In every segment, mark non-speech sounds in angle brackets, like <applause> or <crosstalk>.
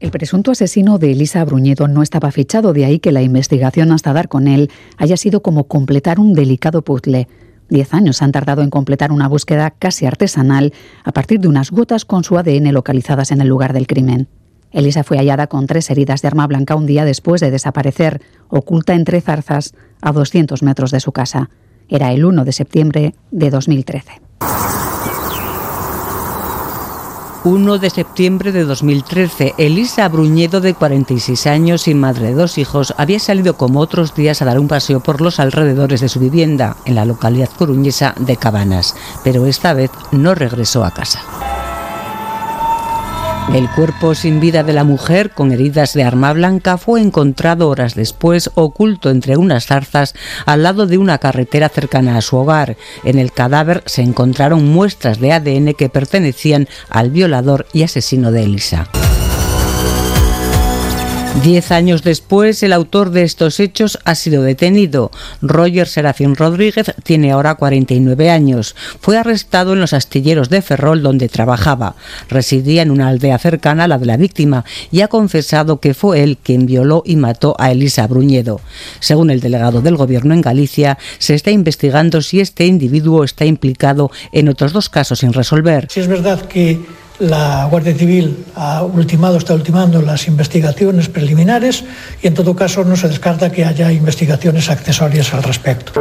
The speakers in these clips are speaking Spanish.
El presunto asesino de Elisa Bruñedo no estaba fichado, de ahí que la investigación hasta dar con él haya sido como completar un delicado puzzle. Diez años han tardado en completar una búsqueda casi artesanal a partir de unas gotas con su ADN localizadas en el lugar del crimen. Elisa fue hallada con tres heridas de arma blanca un día después de desaparecer, oculta entre zarzas, a 200 metros de su casa. Era el 1 de septiembre de 2013. 1 de septiembre de 2013, Elisa Bruñedo, de 46 años y madre de dos hijos, había salido como otros días a dar un paseo por los alrededores de su vivienda, en la localidad coruñesa de Cabanas, pero esta vez no regresó a casa. El cuerpo sin vida de la mujer, con heridas de arma blanca, fue encontrado horas después oculto entre unas zarzas al lado de una carretera cercana a su hogar. En el cadáver se encontraron muestras de ADN que pertenecían al violador y asesino de Elisa. Diez años después, el autor de estos hechos ha sido detenido. Roger Serafín Rodríguez tiene ahora 49 años. Fue arrestado en los astilleros de Ferrol donde trabajaba. Residía en una aldea cercana a la de la víctima y ha confesado que fue él quien violó y mató a Elisa Bruñedo. Según el delegado del gobierno en Galicia, se está investigando si este individuo está implicado en otros dos casos sin resolver. Si es verdad que la Guardia Civil ha ultimado, está ultimando las investigaciones preliminares y en todo caso no se descarta que haya investigaciones accesorias al respecto.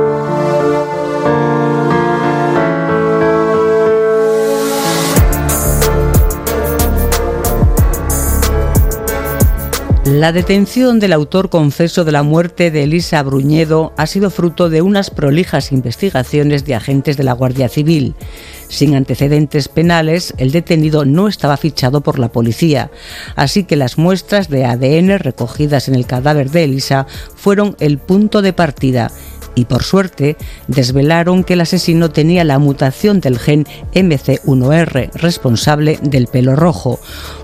La detención del autor confeso de la muerte de Elisa Bruñedo ha sido fruto de unas prolijas investigaciones de agentes de la Guardia Civil. Sin antecedentes penales, el detenido no estaba fichado por la policía, así que las muestras de ADN recogidas en el cadáver de Elisa fueron el punto de partida y por suerte desvelaron que el asesino tenía la mutación del gen MC1R responsable del pelo rojo,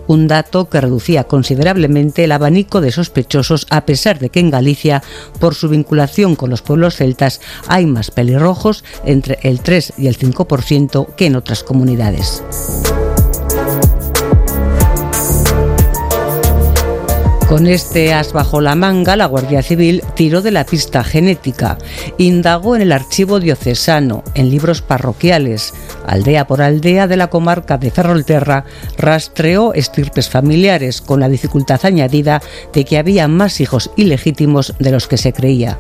un dato que reducía considerablemente el abanico de sospechosos a pesar de que en Galicia, por su vinculación con los pueblos celtas, hay más pelirrojos entre el 3 y el 5% que en otras comunidades. Con este as bajo la manga, la Guardia Civil tiró de la pista genética, indagó en el archivo diocesano, en libros parroquiales, aldea por aldea de la comarca de Ferrolterra, rastreó estirpes familiares con la dificultad añadida de que había más hijos ilegítimos de los que se creía.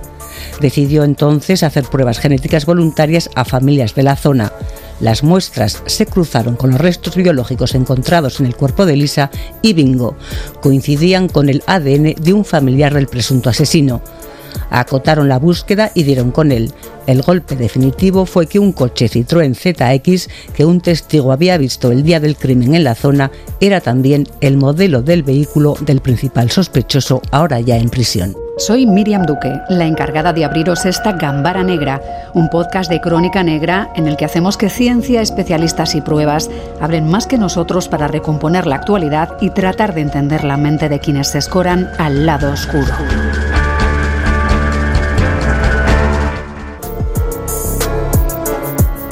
Decidió entonces hacer pruebas genéticas voluntarias a familias de la zona. Las muestras se cruzaron con los restos biológicos encontrados en el cuerpo de Lisa y bingo, coincidían con el ADN de un familiar del presunto asesino. Acotaron la búsqueda y dieron con él. El golpe definitivo fue que un coche Citroën ZX que un testigo había visto el día del crimen en la zona era también el modelo del vehículo del principal sospechoso ahora ya en prisión. Soy Miriam Duque, la encargada de abriros esta Gambara Negra, un podcast de crónica negra en el que hacemos que ciencia, especialistas y pruebas abren más que nosotros para recomponer la actualidad y tratar de entender la mente de quienes se escoran al lado oscuro.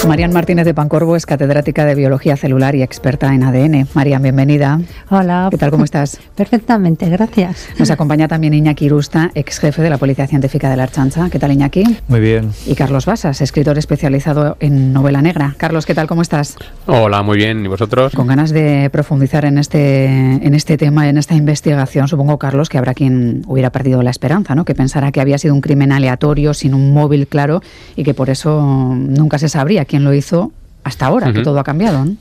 Marian Martínez de Pancorvo es catedrática de Biología Celular y experta en ADN. Marian, bienvenida. Hola. ¿Qué tal? ¿Cómo estás? <laughs> Perfectamente, gracias. Nos acompaña también Iñaki Irusta, ex jefe de la Policía Científica de la Archancha. ¿Qué tal, Iñaki? Muy bien. Y Carlos Basas, escritor especializado en novela negra. Carlos, ¿qué tal? ¿Cómo estás? Hola, muy bien. ¿Y vosotros? Con ganas de profundizar en este, en este tema, en esta investigación. Supongo, Carlos, que habrá quien hubiera perdido la esperanza, ¿no? Que pensara que había sido un crimen aleatorio, sin un móvil claro, y que por eso nunca se sabría quién lo hizo hasta ahora, que todo ha cambiado. ¿no?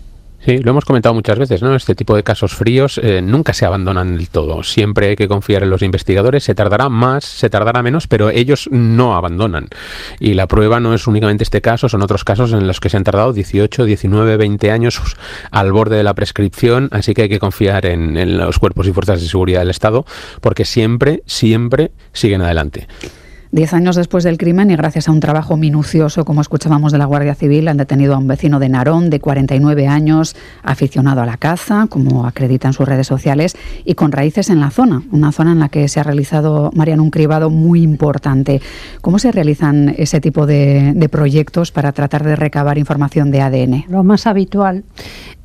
Sí, lo hemos comentado muchas veces, ¿no? Este tipo de casos fríos eh, nunca se abandonan del todo. Siempre hay que confiar en los investigadores. Se tardará más, se tardará menos, pero ellos no abandonan. Y la prueba no es únicamente este caso, son otros casos en los que se han tardado 18, 19, 20 años al borde de la prescripción. Así que hay que confiar en, en los cuerpos y fuerzas de seguridad del Estado, porque siempre, siempre siguen adelante. Diez años después del crimen y gracias a un trabajo minucioso, como escuchábamos de la Guardia Civil, han detenido a un vecino de Narón de 49 años, aficionado a la caza, como acreditan sus redes sociales, y con raíces en la zona, una zona en la que se ha realizado, Mariano, un cribado muy importante. ¿Cómo se realizan ese tipo de, de proyectos para tratar de recabar información de ADN? Lo más habitual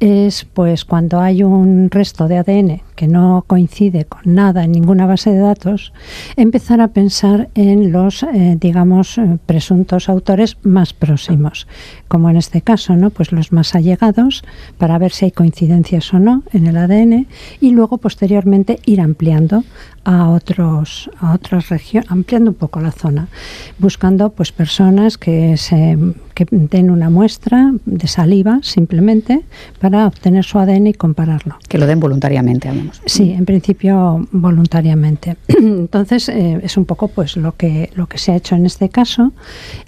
es pues cuando hay un resto de ADN que no coincide con nada en ninguna base de datos, empezar a pensar en los, eh, digamos, eh, presuntos autores más próximos, como en este caso, ¿no? Pues los más allegados para ver si hay coincidencias o no en el ADN y luego posteriormente ir ampliando a otros a otras regiones ampliando un poco la zona buscando pues personas que se que den una muestra de saliva simplemente para obtener su ADN y compararlo. Que lo den voluntariamente hablamos sí en principio voluntariamente. <clears throat> Entonces eh, es un poco pues lo que lo que se ha hecho en este caso.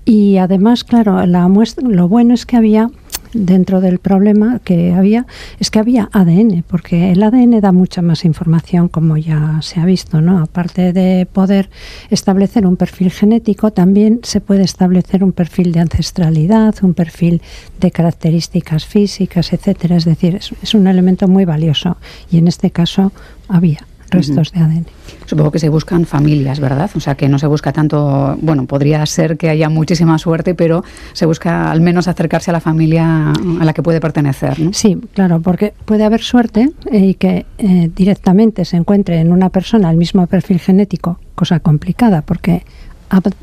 Y además claro la muestra lo bueno es que había dentro del problema que había es que había ADN, porque el ADN da mucha más información, como ya se ha visto, ¿no? Aparte de poder establecer un perfil genético, también se puede establecer un perfil de ancestralidad, un perfil de características físicas, etcétera. Es decir, es un elemento muy valioso y en este caso había restos de ADN. Supongo que se buscan familias, ¿verdad? O sea, que no se busca tanto, bueno, podría ser que haya muchísima suerte, pero se busca al menos acercarse a la familia a la que puede pertenecer. ¿no? Sí, claro, porque puede haber suerte eh, y que eh, directamente se encuentre en una persona el mismo perfil genético, cosa complicada, porque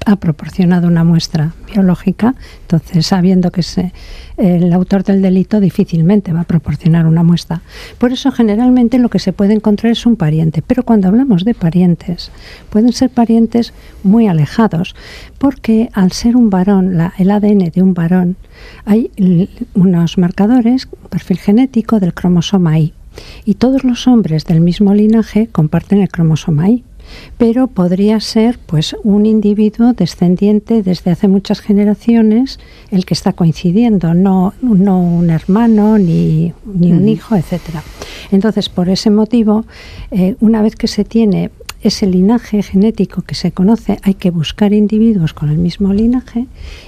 ha, proporcionado una muestra biológica, entonces sabiendo que se, el autor del delito difícilmente va a proporcionar una muestra. Por eso generalmente lo que se puede encontrar es un pariente, pero cuando hablamos de parientes, pueden ser parientes muy alejados, porque al ser un varón, el ADN de un varón, hay unos marcadores, un perfil genético del cromosoma Y. Y todos los hombres del mismo linaje comparten el cromosoma Y pero podría ser pues un individuo descendiente desde hace muchas generaciones el que está coincidiendo, no, no un hermano ni, ni un hijo, etcétera. Entonces, por ese motivo, eh, una vez que se tiene ese linaje genético que se conoce, hay que buscar individuos con el mismo linaje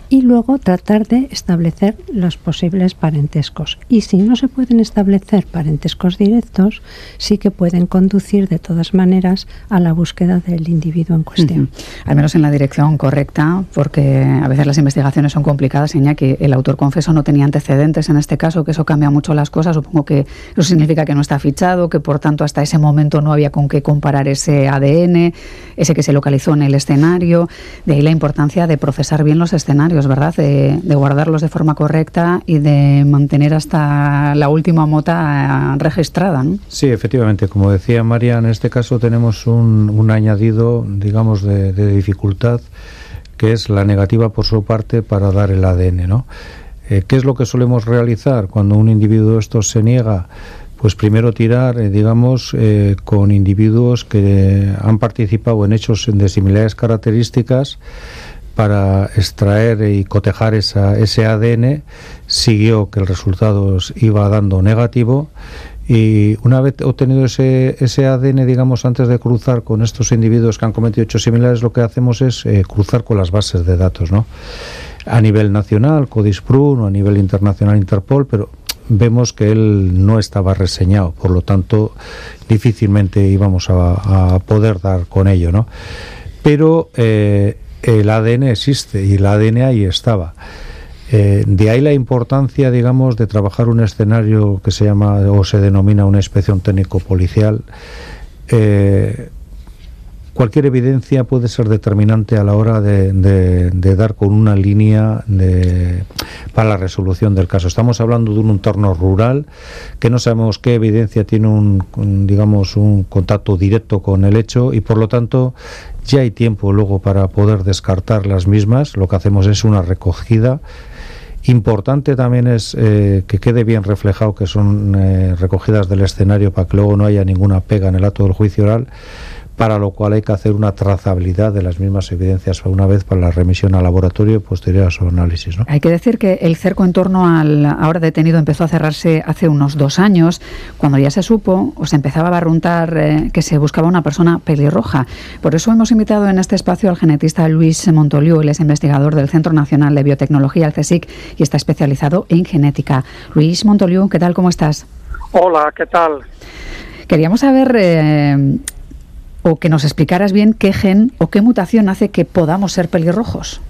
y luego tratar de establecer los posibles parentescos. Y si no se pueden establecer parentescos directos, sí que pueden conducir de todas maneras a la búsqueda del individuo en cuestión. Al menos en la dirección correcta, porque a veces las investigaciones son complicadas, que el autor confeso no tenía antecedentes en este caso, que eso cambia mucho las cosas. Supongo que eso significa que no está fichado, que por tanto hasta ese momento no había con qué comparar ese ese que se localizó en el escenario. De ahí la importancia de procesar bien los escenarios ¿verdad? De, guardarlos de forma correcta y de mantener hasta la última mota registrada. Sí, efectivamente. Como decía María, en este caso tenemos un, añadido, digamos, de, dificultad, que es la negativa por su parte para dar el ADN. ¿no? Eh, ¿Qué es lo que solemos realizar cuando un individuo esto se niega? Pues primero tirar, eh, digamos, eh, con individuos que han participado en hechos de similares características para extraer y cotejar esa, ese ADN, siguió que el resultado iba dando negativo y una vez obtenido ese, ese ADN, digamos, antes de cruzar con estos individuos que han cometido hechos similares, lo que hacemos es eh, cruzar con las bases de datos, ¿no? A nivel nacional, CODISPRUN, o a nivel internacional, Interpol, pero vemos que él no estaba reseñado, por lo tanto, difícilmente íbamos a, poder dar con ello, ¿no? Pero eh, el ADN existe y el ADN ahí estaba. Eh, de ahí la importancia, digamos, de trabajar un escenario que se llama o se denomina una inspección técnico-policial. Eh, cualquier evidencia puede ser determinante a la hora de, dar con una línea para la resolución del caso. Estamos hablando de un entorno rural que no sabemos qué evidencia tiene un, digamos, un contacto directo con el hecho y por lo tanto ya hay tiempo luego para poder descartar las mismas. Lo que hacemos es una recogida. Importante también es eh, que quede bien reflejado que son eh, recogidas del escenario para que luego no haya ninguna pega en el acto del juicio oral para lo cual hay que hacer una trazabilidad de las mismas evidencias una vez para la remisión al laboratorio y posterior a su análisis. Hay que decir que el cerco en torno al ahora detenido empezó a cerrarse hace unos dos años, cuando ya se supo o se empezaba a barruntar eh, que se buscaba una persona pelirroja. Por eso hemos invitado en este espacio al genetista Luis Montoliu, él es investigador del Centro Nacional de Biotecnología, el CSIC, y está especializado en genética. Luis Montoliu, ¿qué tal? ¿Cómo estás? Hola, ¿qué tal? Queríamos saber eh, o que nos explicaras bien qué gen o qué mutación hace que podamos ser pelirrojos.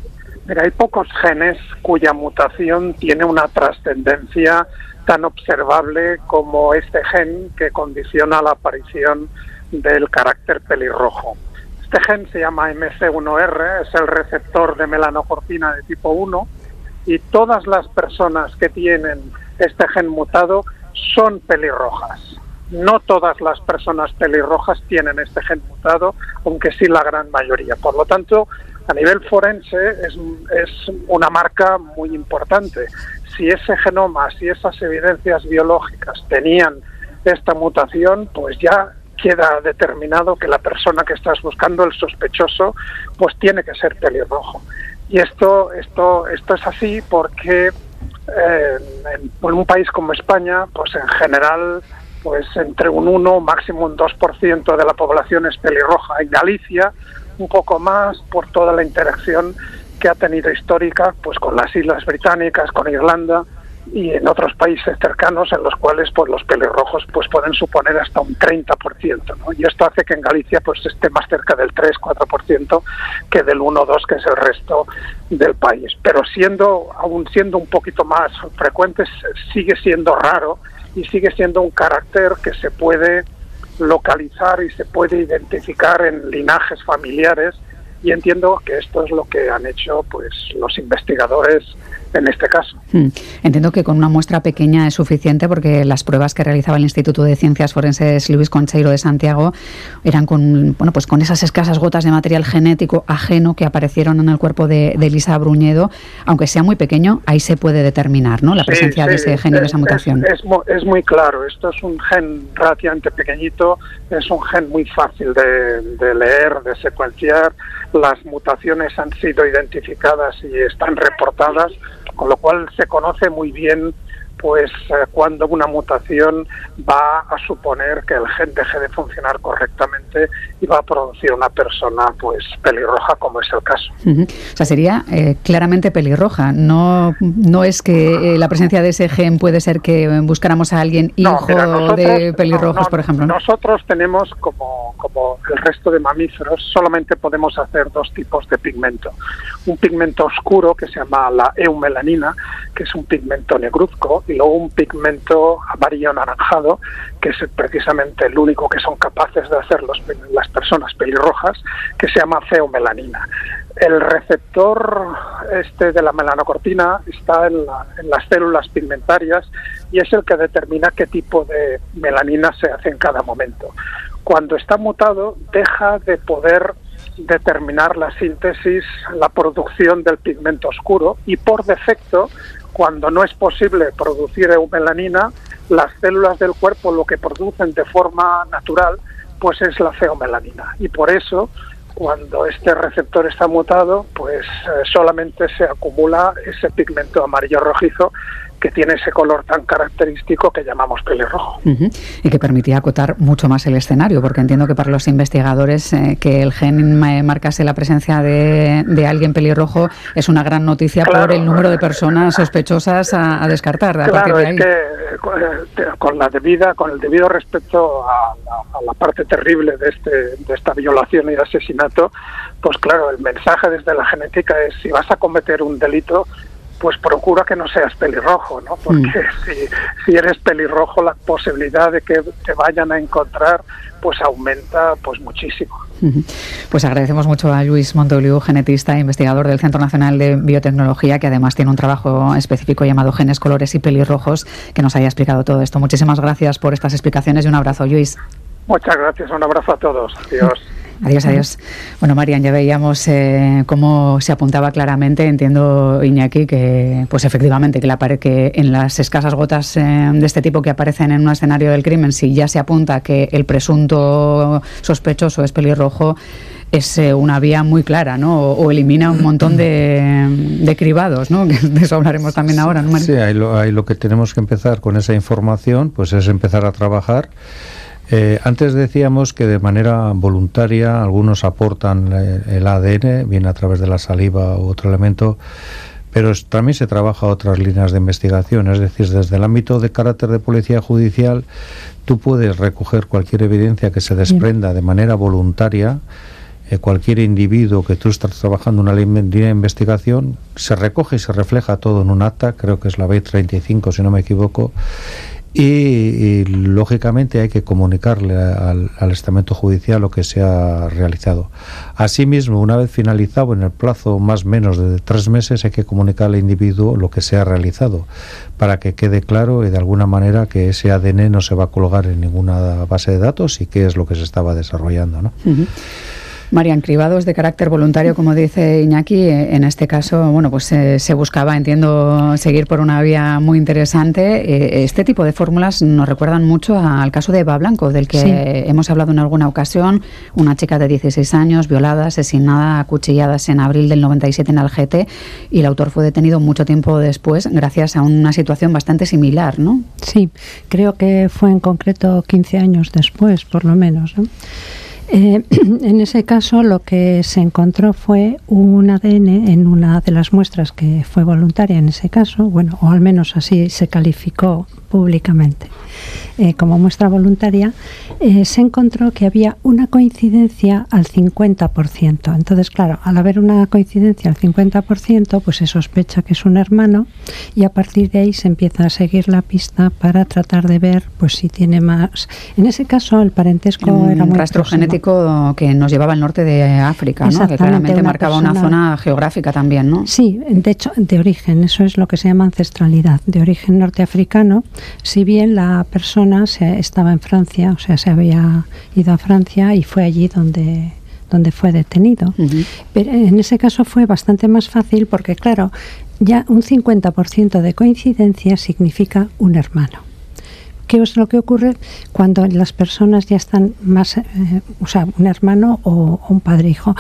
Mira, hay pocos genes cuya mutación tiene una trascendencia tan observable como este gen que condiciona la aparición del carácter pelirrojo. Este gen se llama MC1R, es el receptor de melanocortina de tipo 1 y todas las personas que tienen este gen mutado son pelirrojas. No todas las personas pelirrojas tienen este gen mutado, aunque sí la gran mayoría. Por lo tanto, a nivel forense es, es una marca muy importante. Si ese genoma, si esas evidencias biológicas tenían esta mutación, pues ya queda determinado que la persona que estás buscando, el sospechoso, pues tiene que ser pelirrojo. Y esto, esto, esto es así porque eh, en, un país como España, pues en general, pues entre un 1, máximo un 2% de la población es pelirroja. En Galicia, un poco más por toda la interacción que ha tenido histórica pues con las Islas Británicas, con Irlanda y en otros países cercanos en los cuales pues los pelirrojos pues pueden suponer hasta un 30%, ¿no? Y esto hace que en Galicia pues esté más cerca del 3-4% que del 1-2 que es el resto del país. Pero siendo aún siendo un poquito más frecuentes sigue siendo raro y sigue siendo un carácter que se puede localizar y se puede identificar en linajes familiares y entiendo que esto es lo que han hecho pues los investigadores en este caso. Hmm. Entiendo que con una muestra pequeña es suficiente porque las pruebas que realizaba el Instituto de Ciencias Forenses Luis Concheiro de Santiago eran con bueno pues con esas escasas gotas de material genético ajeno que aparecieron en el cuerpo de, Elisa Bruñedo, aunque sea muy pequeño, ahí se puede determinar ¿no? la presencia de ese gen y de esa mutación. Es, es, muy claro, esto es un gen relativamente pequeñito, es un gen muy fácil de, de leer, de secuenciar, las mutaciones han sido identificadas y están reportadas con lo cual se conoce muy bien pues eh, cuando una mutación va a suponer que el gen deje de funcionar correctamente y va a producir una persona pues pelirroja como es el caso. O sea, sería eh, claramente pelirroja. No, no es que eh, la presencia de ese gen puede ser que buscáramos a alguien hijo de pelirrojos, por ejemplo. Nosotros tenemos como, como el resto de mamíferos solamente podemos hacer dos tipos de pigmento. Un pigmento oscuro que se llama la eumelanina, que es un pigmento negruzco y un pigmento amarillo anaranjado, que es precisamente el único que son capaces de hacer los, las personas pelirrojas, que se llama feomelanina. El receptor este de la melanocortina está en, las células pigmentarias y es el que determina qué tipo de melanina se hace en cada momento. Cuando está mutado, deja de poder determinar la síntesis, la producción del pigmento oscuro y por defecto cuando no es posible producir eumelanina, las células del cuerpo lo que producen de forma natural pues es la feomelanina. Y por eso cuando este receptor está mutado pues eh, solamente se acumula ese pigmento amarillo rojizo que tiene ese color tan característico que llamamos pelirrojo. Y que permitía acotar mucho más el escenario, porque entiendo que para los investigadores eh, que el gen marcase la presencia de, alguien pelirrojo es una gran noticia por el número de personas sospechosas a, descartar. claro, es que eh, con la debida, con el debido respeto a, la parte terrible de, este, de esta violación y asesinato, pues claro, el mensaje desde la genética es si vas a cometer un delito, pues procura que no seas pelirrojo, ¿no? Porque mm. <laughs> si, si, eres pelirrojo la posibilidad de que te vayan a encontrar pues aumenta pues muchísimo. Pues agradecemos mucho a Luis Montoliu, genetista e investigador del Centro Nacional de Biotecnología, que además tiene un trabajo específico llamado Genes, Colores y Pelirrojos, que nos haya explicado todo esto. Muchísimas gracias por estas explicaciones y un abrazo, Luis. Muchas gracias, un abrazo a todos. Adiós. Adiós, adiós. Bueno, Marian, ya veíamos eh, cómo se apuntaba claramente, entiendo, Iñaki, que pues efectivamente que, la, que en las escasas gotas eh, de este tipo que aparecen en un escenario del crimen, si ya se apunta que el presunto sospechoso es pelirrojo, es eh, una vía muy clara, ¿no? O, elimina un montón de, cribados, ¿no? <laughs> De eso hablaremos también ahora, ¿no, Sí, ahí lo que tenemos que empezar con esa información, pues es empezar a trabajar eh, antes decíamos que de manera voluntaria algunos aportan eh, el ADN, bien a través de la saliva u otro elemento, pero también se trabaja otras líneas de investigación, es decir, desde el ámbito de carácter de policía judicial, tú puedes recoger cualquier evidencia que se desprenda de manera voluntaria eh, cualquier individuo que tú estás trabajando una línea de investigación, se recoge y se refleja todo en un acta, creo que es la B35 si no me equivoco, y, lógicamente hay que comunicarle al, estamento judicial lo que se ha realizado. Asimismo, una vez finalizado en el plazo más o menos de tres meses, hay que comunicar al individuo lo que se ha realizado para que quede claro y de alguna manera que ese ADN no se va a colgar en ninguna base de datos y qué es lo que se estaba desarrollando. ¿no? Marian Cribados, de carácter voluntario, como dice Iñaki, eh, en este caso, bueno, pues eh, se buscaba, entiendo, seguir por una vía muy interesante. Eh, este tipo de fórmulas nos recuerdan mucho al caso de Eva Blanco, del que hemos hablado en alguna ocasión, una chica de 16 años, violada, asesinada, acuchilladas en abril del 97 en Algete, y el autor fue detenido mucho tiempo después, gracias a una situación bastante similar, ¿no? Sí, creo que fue en concreto 15 años después, por lo menos. ¿no? Eh, <clears throat> en ese caso lo que se encontró fue un ADN en una de las muestras que fue voluntaria en ese caso, bueno, o al menos así se calificó públicamente. Eh, como muestra voluntaria, eh, se encontró que había una coincidencia al 50%. Entonces, claro, al haber una coincidencia al 50%, pues se sospecha que es un hermano y a partir de ahí se empieza a seguir la pista para tratar de ver pues si tiene más. En ese caso, el parentesco era un rastro genético que nos llevaba al norte de África, ¿no? que claramente marcaba una zona geográfica también, ¿no? Sí, de hecho, de origen, eso es lo que se llama ancestralidad, de origen norteafricano, si bien la persona se, estaba en Francia, o sea, se había ido a Francia y fue allí donde donde fue detenido. Pero en ese caso fue bastante más fácil porque, claro, ya un 50% de coincidencia significa un hermano. ¿Qué es lo que ocurre cuando las personas ya están más, eh, o sea, un hermano o, un padre-hijo,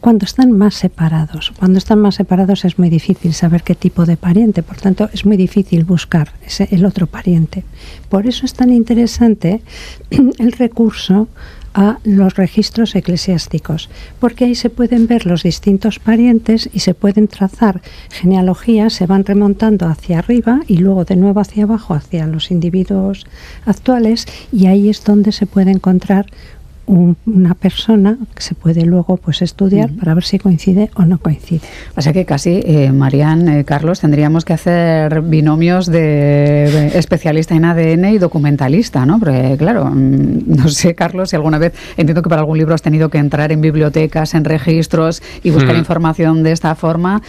cuando están más separados? Cuando están más separados es muy difícil saber qué tipo de pariente, por tanto es muy difícil buscar ese, el otro pariente. Por eso es tan interesante <clears throat> el recurso a los registros eclesiásticos, porque ahí se pueden ver los distintos parientes y se pueden trazar genealogías, se van remontando hacia arriba y luego de nuevo hacia abajo, hacia los individuos actuales, y ahí es donde se puede encontrar una persona que se puede luego pues estudiar para ver si coincide o no coincide. O sea que casi, eh, Marían, eh, Carlos, tendríamos que hacer binomios de, especialista en ADN y documentalista, ¿no? Porque, claro, mm, no sé, Carlos, si alguna vez, entiendo que para algún libro has tenido que entrar en bibliotecas, en registros y buscar información de esta forma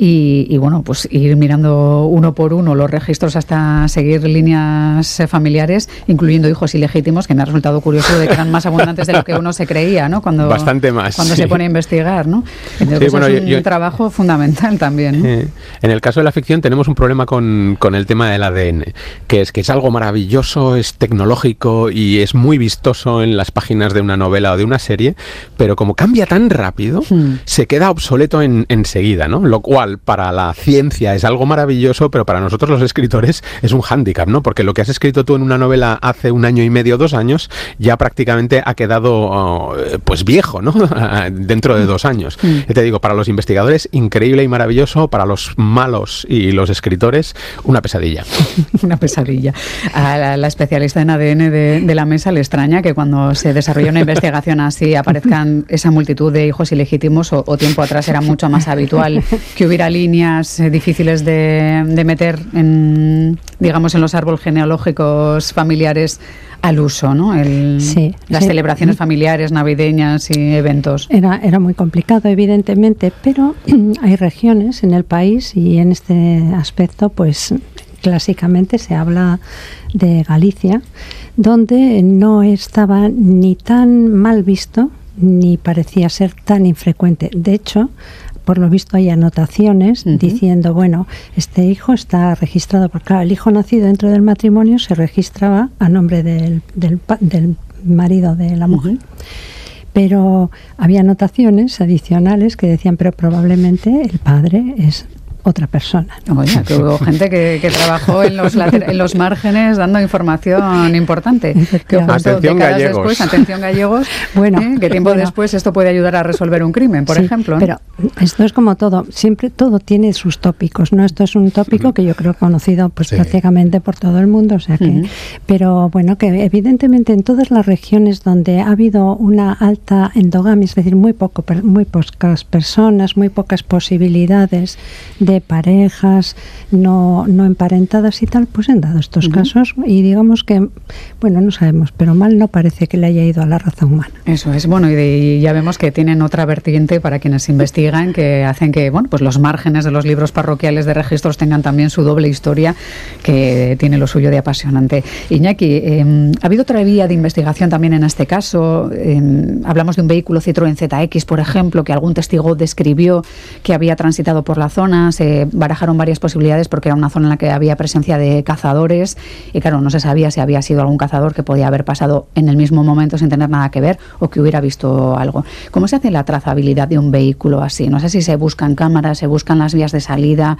y, bueno, pues ir mirando uno por uno los registros hasta seguir líneas familiares, incluyendo hijos ilegítimos, que me ha resultado curioso de que eran más abundantes de lo que uno se creía, ¿no? Cuando, Bastante más. Cuando se pone a investigar, ¿no? Entonces es un trabajo fundamental también. en el caso de la ficción tenemos un problema con, con, el tema del ADN, que es que es algo maravilloso, es tecnológico y es muy vistoso en las páginas de una novela o de una serie, pero como cambia tan rápido, hmm. se queda obsoleto en, enseguida, ¿no? Lo cual para la ciencia es algo maravilloso, pero para nosotros los escritores es un hándicap, ¿no? Porque lo que has escrito tú en una novela hace un año y medio, dos años, ya prácticamente ha quedado Oh, pues viejo, ¿no? <laughs> Dentro de dos años. Mm. te digo, para los investigadores, increíble y maravilloso, para los malos y los escritores, una pesadilla. <laughs> una pesadilla. A la, especialista en ADN de, la mesa le extraña que cuando se desarrolla una investigación así aparezcan esa multitud de hijos ilegítimos o, tiempo atrás era mucho más habitual que hubiera líneas eh, difíciles de, de meter en, digamos, en los árboles genealógicos familiares al uso, ¿no? sí, las celebraciones familiares, navideñas y eventos. Era, era muy complicado, evidentemente, pero <clears throat> hay regiones en el país y en este aspecto, pues clásicamente se habla de Galicia, donde no estaba ni tan mal visto ni parecía ser tan infrecuente. De hecho, por lo visto hay anotaciones diciendo, bueno, este hijo está registrado, porque claro, el hijo nacido dentro del matrimonio se registraba a nombre del, del, marido de la mujer. Pero había anotaciones adicionales que decían, pero probablemente el padre es otra persona. que hubo <laughs> gente que, trabajó en los, en los márgenes dando información importante. Que atención gallegos. Después, atención gallegos, <laughs> bueno, ¿eh? que tiempo después esto puede ayudar a resolver un crimen, por ejemplo. ¿eh? Pero esto es como todo, siempre todo tiene sus tópicos, ¿no? Esto es un tópico que yo creo conocido pues prácticamente por todo el mundo, o sea que, pero bueno, que evidentemente en todas las regiones donde ha habido una alta endogamia, es decir, muy poco, muy pocas personas, muy pocas posibilidades de parejas no, no emparentadas y tal, pues han dado estos casos y digamos que, bueno, no sabemos, pero mal no parece que le haya ido a la raza humana. Eso es, bueno, y, ya vemos que tienen otra vertiente para quienes investigan que hacen que, bueno, pues los márgenes de los libros parroquiales de registros tengan también su doble historia que tiene lo suyo de apasionante. Iñaki, em, ha habido otra vía de investigación también en este caso. Em, hablamos de un vehículo Citroën ZX, por ejemplo, que algún testigo describió que había transitado por la zona. Se barajaron varias posibilidades porque era una zona en la que había presencia de cazadores y, claro, no se sabía si había sido algún cazador que podía haber pasado en el mismo momento sin tener nada que ver o que hubiera visto algo. ¿Cómo se hace la trazabilidad de un vehículo así? No sé si se buscan cámaras, se buscan las vías de salida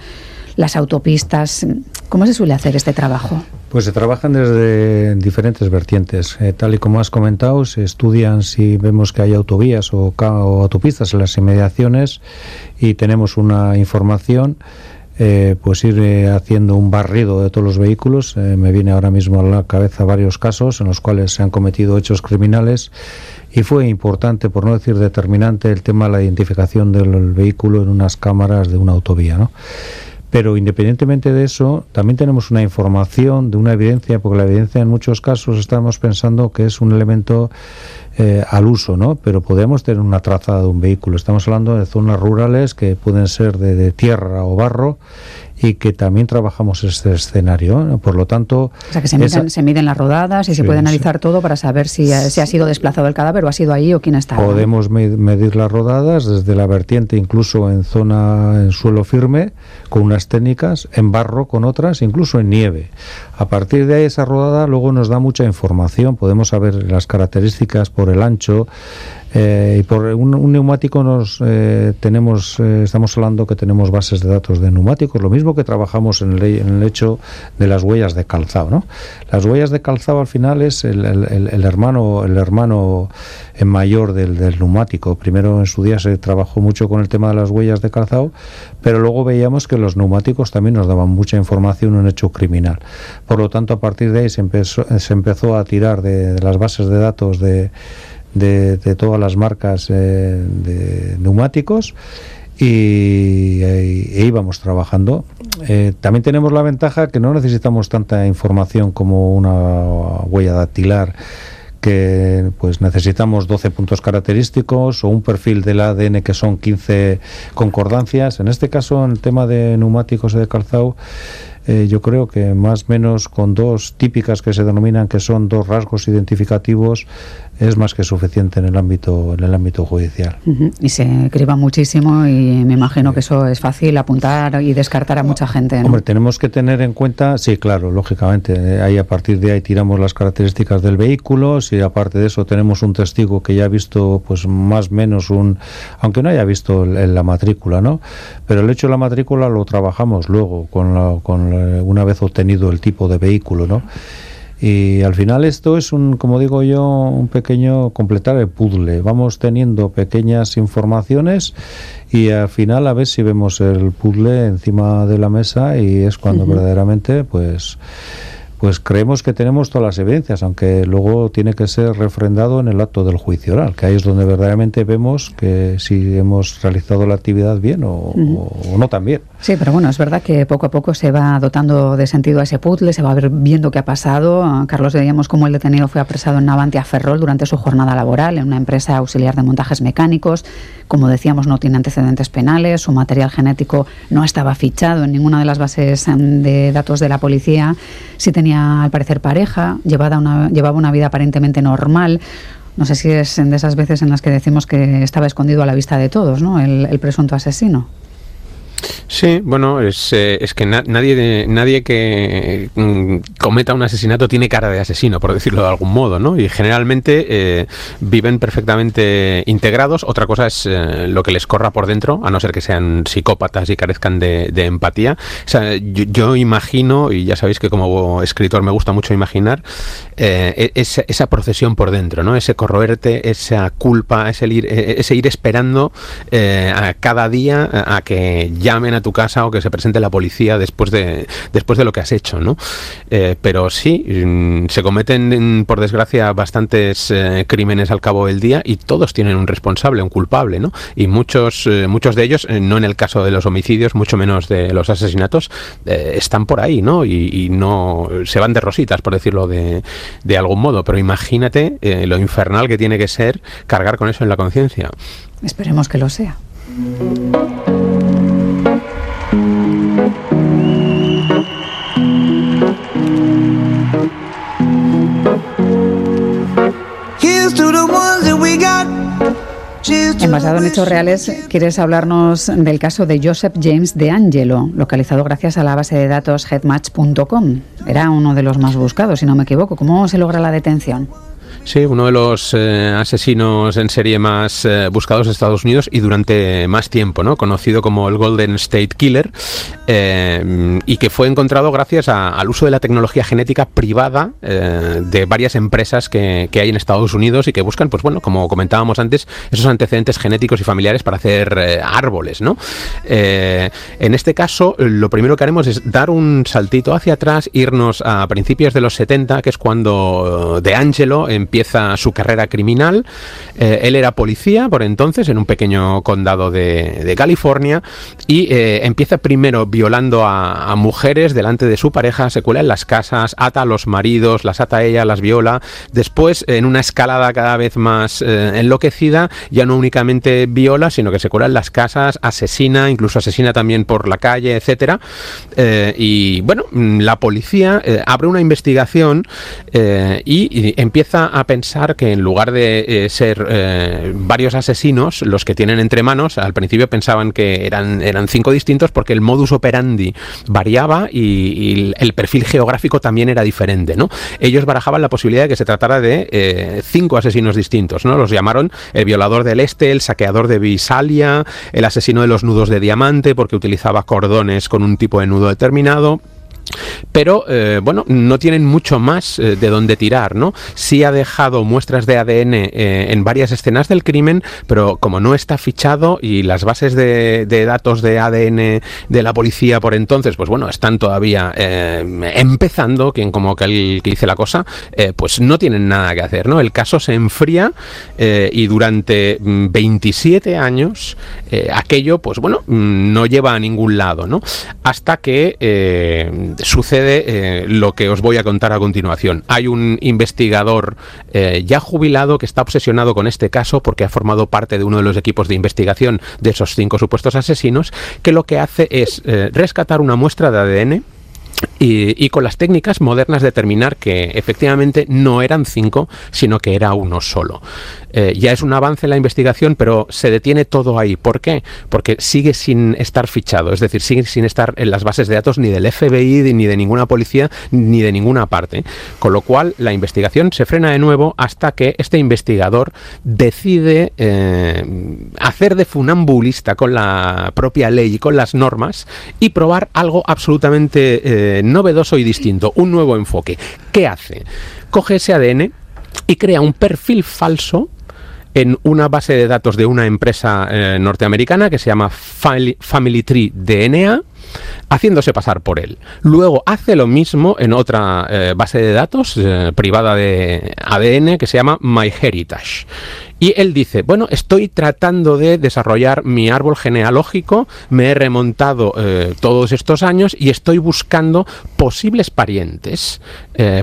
las autopistas. ¿Cómo se suele hacer este trabajo? Pues se trabajan desde diferentes vertientes. Eh, tal y como has comentado, se estudian si vemos que hay autovías o, autopistas en las inmediaciones y tenemos una información. Eh, pues ir eh, haciendo un barrido de todos los vehículos. me viene ahora mismo a la cabeza varios casos en los cuales se han cometido hechos criminales y fue importante, por no decir determinante, el tema de la identificación del vehículo en unas cámaras de una autovía. ¿no? Pero independientemente de eso, también tenemos una información de una evidencia, porque la evidencia en muchos casos estamos pensando que es un elemento eh, al uso, ¿no? Pero podemos tener una trazada de un vehículo. Estamos hablando de zonas rurales que pueden ser de tierra o barro y que también trabajamos este escenario. Por lo tanto... O sea, que se miden, se miden las rodadas y se puede analizar todo para saber si, ha sido desplazado el cadáver o ha sido ahí o quién está. Podemos medir las rodadas desde la vertiente, incluso en zona, en suelo firme, con unas técnicas, en barro con otras, incluso en nieve. A partir de ahí esa rodada luego nos da mucha información, podemos saber las características por el ancho, eh, y por un, neumático nos eh, tenemos, eh, estamos hablando que tenemos bases de datos de neumáticos, lo mismo que trabajamos en el, en el hecho de las huellas de calzado. ¿no? Las huellas de calzado al final es el, el, hermano, el hermano mayor del, del, neumático. Primero en su día se trabajó mucho con el tema de las huellas de calzado, pero luego veíamos que los neumáticos también nos daban mucha información en un hecho criminal. Por lo tanto, a partir de ahí se empezó, se empezó a tirar de las bases de datos de de, todas las marcas eh, de neumáticos y, e, íbamos trabajando. Eh, también tenemos la ventaja que no necesitamos tanta información como una huella dactilar que pues necesitamos 12 puntos característicos o un perfil del ADN que son 15 concordancias. En este caso, en el tema de neumáticos y de calzado, eh, yo creo que más o menos con dos típicas que se denominan que son dos rasgos identificativos es más que suficiente en el ámbito en el ámbito judicial. Y se criba muchísimo y me imagino que eso es fácil apuntar y descartar a mucha gente. Hombre, tenemos que tener en cuenta, sí, claro, lógicamente, eh, ahí a partir de ahí tiramos las características del vehículo, si aparte de eso tenemos un testigo que ya ha visto pues más o menos un, aunque no haya visto la matrícula, ¿no? Pero el hecho de la matrícula lo trabajamos luego con, con una vez obtenido el tipo de vehículo, ¿no? Y al final esto es un, como digo yo, un pequeño completar el puzzle. Vamos teniendo pequeñas informaciones y al final a ver si vemos el puzzle encima de la mesa y es cuando verdaderamente pues pues creemos que tenemos todas las evidencias, aunque luego tiene que ser refrendado en el acto del juicio oral, que ahí es donde verdaderamente vemos que si hemos realizado la actividad bien o, no tan bien. Sí, pero bueno, es verdad que poco a poco se va dotando de sentido a ese puzzle, se va viendo qué ha pasado. Carlos, veíamos cómo el detenido fue apresado en Navantia Ferrol durante su jornada laboral en una empresa auxiliar de montajes mecánicos. Como decíamos, no tiene antecedentes penales, su material genético no estaba fichado en ninguna de las bases em, de datos de la policía. Sí tenía al parecer pareja, llevaba una, llevaba una vida aparentemente normal. No sé si es de esas veces en las que decimos que estaba escondido a la vista de todos, ¿no? El, presunto asesino. Sí, bueno, es, eh, es que nadie, nadie que mm, cometa un asesinato tiene cara de asesino, por decirlo de algún modo, ¿no? Y generalmente eh, viven perfectamente integrados. Otra cosa es eh, lo que les corra por dentro, a no ser que sean psicópatas y carezcan de, empatía. O sea, yo, imagino, y ya sabéis que como escritor me gusta mucho imaginar, e, esa, esa, procesión por dentro, ¿no? Ese corroerte, esa culpa, ese ir, ese ir esperando a cada día a que llamen a tu casa o que se presente la policía después de, después de lo que has hecho, ¿no? Eh, pero sí, mm, se cometen, por desgracia, bastantes eh, crímenes al cabo del día y todos tienen un responsable, un culpable, ¿no? Y muchos, eh, muchos de ellos, no en el caso de los homicidios, mucho menos de los asesinatos, están por ahí, ¿no? Y, no se van de rositas, por decirlo de, de algún modo. Pero imagínate lo infernal que tiene que ser cargar con eso en la conciencia. Esperemos que lo sea. En basado en hechos reales, quieres hablarnos del caso de Joseph James de Angelo, localizado gracias a la base de datos headmatch.com. Era uno de los más buscados, si no me equivoco. ¿Cómo se logra la detención? Sí, uno de los eh, asesinos en serie más eh, buscados de Estados Unidos y durante más tiempo, ¿no? Conocido como el Golden State Killer eh, y que fue encontrado gracias al uso de la tecnología genética privada de varias empresas que, hay en Estados Unidos y que buscan, pues bueno, como comentábamos antes, esos antecedentes genéticos y familiares para hacer árboles, ¿no? en este caso, lo primero que haremos es dar un saltito hacia atrás, irnos a principios de los 70, que es cuando De Angelo empieza su carrera criminal. Eh, él era policía por entonces en un pequeño condado de, California y eh, empieza primero violando a, mujeres delante de su pareja, se cuela en las casas, ata a los maridos, las ata a ella, las viola. Después, en una escalada cada vez más eh, enloquecida, ya no únicamente viola, sino que se cuela en las casas, asesina, incluso asesina también por la calle, etcétera. y bueno, la policía abre una investigación y empieza a pensar que en lugar de eh, ser eh, varios asesinos los que tienen entre manos, al principio pensaban que eran, eran cinco distintos porque el modus operandi variaba y, el perfil geográfico también era diferente, ¿no? Ellos barajaban la posibilidad de que se tratara de eh, cinco asesinos distintos, ¿no? Los llamaron el violador del este, el saqueador de Visalia, el asesino de los nudos de diamante porque utilizaba cordones con un tipo de nudo determinado pero eh, bueno, no tienen mucho más eh, de dónde tirar, ¿no? Sí ha dejado muestras de ADN eh, en varias escenas del crimen, pero como no está fichado y las bases de, datos de ADN de la policía por entonces, pues bueno, están todavía empezando, quien como que el que dice la cosa, pues no tienen nada que hacer, ¿no? El caso se enfría y durante 27 mm, años aquello, pues bueno, mm, no lleva a ningún lado, ¿no? Hasta que sucede eh, lo que os voy a contar a continuación. Hay un investigador eh, ya jubilado que está obsesionado con este caso porque ha formado parte de uno de los equipos de investigación de esos cinco supuestos asesinos, que lo que hace es eh, rescatar una muestra de ADN y, con las técnicas modernas determinar que efectivamente no eran cinco, sino que era uno solo. Eh, ya es un avance en la investigación, pero se detiene todo ahí. ¿Por qué? Porque sigue sin estar fichado, es decir, sigue sin estar en las bases de datos ni del FBI, ni de ninguna policía, ni de ninguna parte. Con lo cual, la investigación se frena de nuevo hasta que este investigador decide eh, hacer de funambulista con la propia ley y con las normas y probar algo absolutamente eh, novedoso y distinto, un nuevo enfoque. ¿Qué hace? Coge ese ADN y crea un perfil falso en una base de datos de una empresa eh, norteamericana que se llama Family Tree DNA haciéndose pasar por él. Luego hace lo mismo en otra eh, base de datos eh, privada de ADN que se llama MyHeritage. Y él dice, bueno, estoy tratando de desarrollar mi árbol genealógico, me he remontado eh, todos estos años y estoy buscando posibles parientes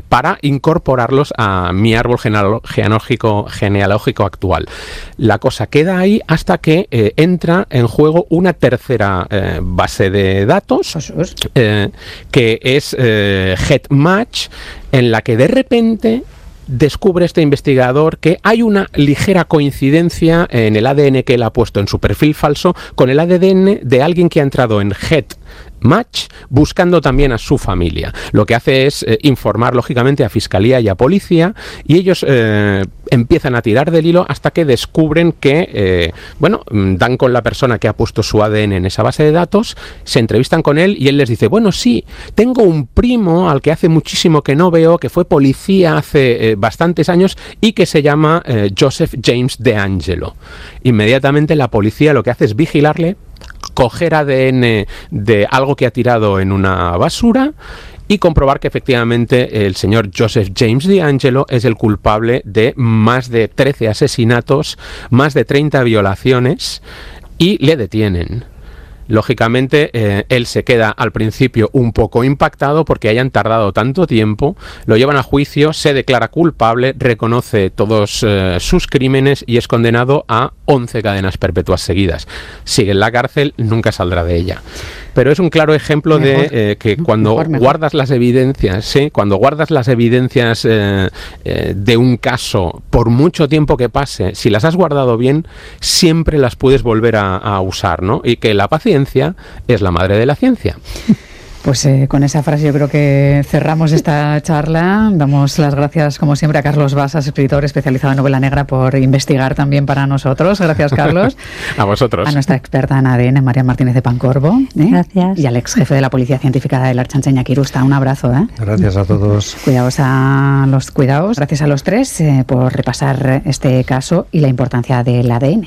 para incorporarlos a mi árbol genealógico, genealógico actual. La cosa queda ahí hasta que entra en juego una tercera base de datos eh, que es eh, Headmatch, en la que de repente descubre este investigador que hay una ligera coincidencia en el ADN que él ha puesto en su perfil falso con el ADN de alguien que ha entrado en Head Match buscando también a su familia. Lo que hace es eh, informar lógicamente a fiscalía y a policía y ellos eh, empiezan a tirar del hilo hasta que descubren que, eh, bueno, mm, dan con la persona que ha puesto su ADN en esa base de datos, se entrevistan con él y él les dice, bueno, sí, tengo un primo al que hace muchísimo que no veo, que fue policía hace bastantes años y que se llama Joseph James de Angelo. Inmediatamente la policía lo que hace es vigilarle coger ADN de algo que ha tirado en una basura y comprobar que efectivamente el señor Joseph James D'Angelo es el culpable de más de 13 asesinatos, más de 30 violaciones y le detienen. Lógicamente, eh, él se queda al principio un poco impactado porque hayan tardado tanto tiempo, lo llevan a juicio, se declara culpable, reconoce todos eh, sus crímenes y es condenado a 11 cadenas perpetuas seguidas. Sigue en la cárcel, nunca saldrá de ella pero es un claro ejemplo de eh, que cuando guardas las evidencias, ¿sí? cuando guardas las evidencias de un caso por mucho tiempo que pase, si las has guardado bien, siempre las puedes volver a, a usar, ¿no? Y que la paciencia es la madre de la ciencia. Pues eh, con esa frase yo creo que cerramos esta <laughs> charla. Damos las gracias, como siempre, a Carlos Basas, escritor especializado en novela negra, por investigar también para nosotros. Gracias, Carlos. <laughs> a vosotros. A nuestra experta en ADN, María Martínez de Pancorbo. ¿eh? Gracias. Y al ex jefe de la Policía Científica de la Archancheña, Quirusta. Un abrazo. ¿eh? Gracias a todos. Cuidaos a los cuidados. Gracias a los tres eh, por repasar este caso y la importancia del ADN.